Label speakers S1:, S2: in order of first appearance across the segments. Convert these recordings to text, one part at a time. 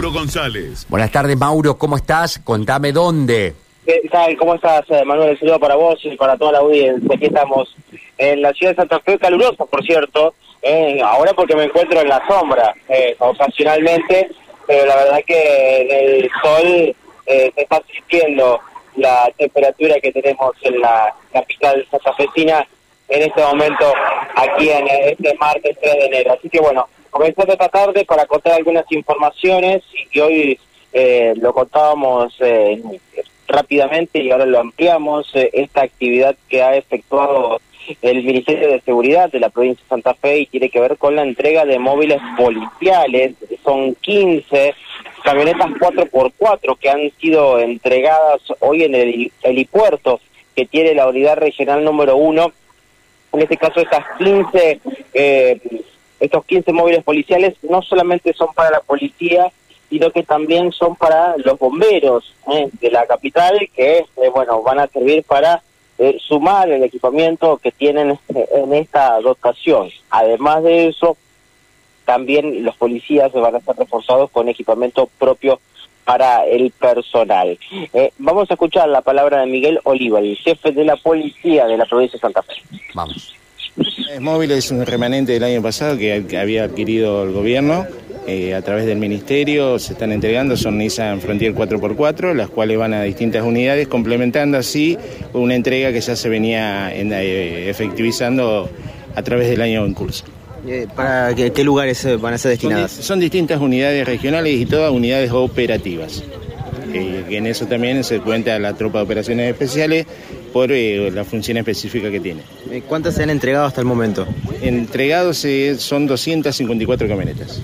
S1: Mauro González.
S2: Buenas tardes, Mauro, ¿cómo estás? Contame dónde.
S3: ¿Qué tal? ¿Cómo estás, eh, Manuel? Saludo para vos y para toda la audiencia. Aquí estamos en la ciudad de Santa Fe, calurosa, por cierto. Eh, ahora porque me encuentro en la sombra, eh, ocasionalmente, pero la verdad que en el sol eh, se está sintiendo la temperatura que tenemos en la capital santafesina en este momento, aquí en este martes 3 de enero. Así que bueno, comenzando esta tarde para contar algunas informaciones y que hoy eh, lo contábamos eh, rápidamente y ahora lo ampliamos, eh, esta actividad que ha efectuado el Ministerio de Seguridad de la provincia de Santa Fe y tiene que ver con la entrega de móviles policiales. Son 15 camionetas 4x4 que han sido entregadas hoy en el helipuerto que tiene la unidad regional número 1. En este caso, estas 15, eh, estos 15 móviles policiales no solamente son para la policía, sino que también son para los bomberos eh, de la capital, que eh, bueno van a servir para eh, sumar el equipamiento que tienen eh, en esta dotación. Además de eso, también los policías van a ser reforzados con equipamiento propio para el personal. Eh, vamos a escuchar la palabra de Miguel Oliva, el jefe de la policía de la provincia de Santa Fe.
S2: Vamos.
S4: El móvil es un remanente del año pasado que, que había adquirido el gobierno eh, a través del ministerio. Se están entregando, son Nissan Frontier 4x4, las cuales van a distintas unidades, complementando así una entrega que ya se venía en, eh, efectivizando a través del año en curso.
S5: Eh, ¿Para qué, qué lugares van a ser destinadas?
S4: son distintas unidades regionales y todas unidades operativas. Eh, en eso también se cuenta la tropa de operaciones especiales por eh, la función específica que tiene.
S5: Eh, ¿Cuántas se han entregado hasta el momento?
S4: Entregados eh, son 254 camionetas.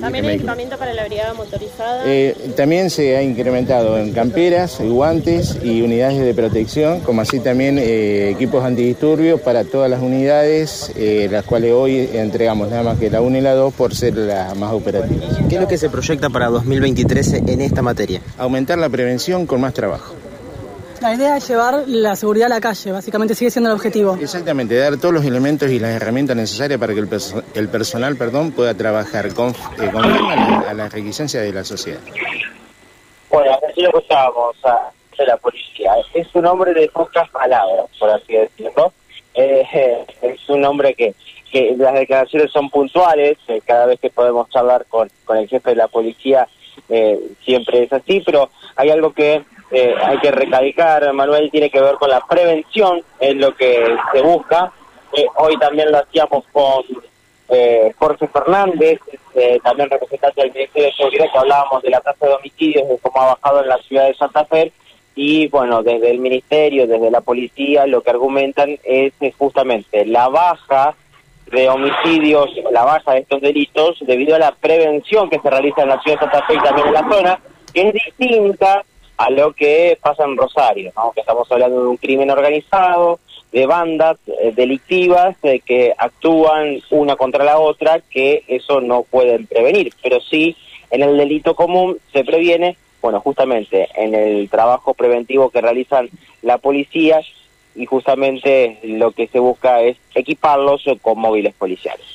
S6: También hay equipamiento para la brigada motorizada.
S4: Eh, también se ha incrementado en camperas, guantes y unidades de protección, como así también eh, equipos antidisturbios para todas las unidades, eh, las cuales hoy entregamos nada más que la 1 y la 2 por ser las más operativas.
S5: ¿Qué es lo que se proyecta para 2023 en esta materia?
S4: Aumentar la prevención con más trabajo.
S7: La idea es llevar la seguridad a la calle, básicamente sigue siendo el objetivo.
S4: Exactamente, dar todos los elementos y las herramientas necesarias para que el, perso- el personal perdón, pueda trabajar con, eh, conforme a, la- a las requisitencias de la sociedad.
S3: Bueno, así lo escuchábamos a la policía. Es un hombre de pocas palabras, por así decirlo. Eh, es un hombre que, que las declaraciones son puntuales, eh, cada vez que podemos hablar con, con el jefe de la policía eh, siempre es así, pero hay algo que eh, hay que recalcar, Manuel, tiene que ver con la prevención, es lo que se busca. Eh, hoy también lo hacíamos con eh, Jorge Fernández, eh, también representante del Ministerio de Seguridad, que hablábamos de la tasa de homicidios, de cómo ha bajado en la ciudad de Santa Fe, y bueno, desde el Ministerio, desde la policía, lo que argumentan es justamente la baja de homicidios, la baja de estos delitos, debido a la prevención que se realiza en la ciudad de Santa Fe y también en la zona, que es distinta a lo que pasa en Rosario, ¿no? que estamos hablando de un crimen organizado, de bandas eh, delictivas eh, que actúan una contra la otra, que eso no pueden prevenir, pero sí en el delito común se previene, bueno, justamente en el trabajo preventivo que realizan la policía y justamente lo que se busca es equiparlos con móviles policiales.